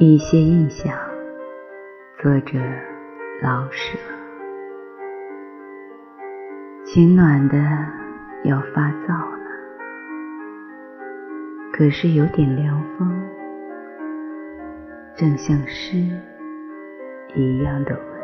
一些印象，作者老舍。情暖的要发燥了，可是有点凉风，正像诗一样的温。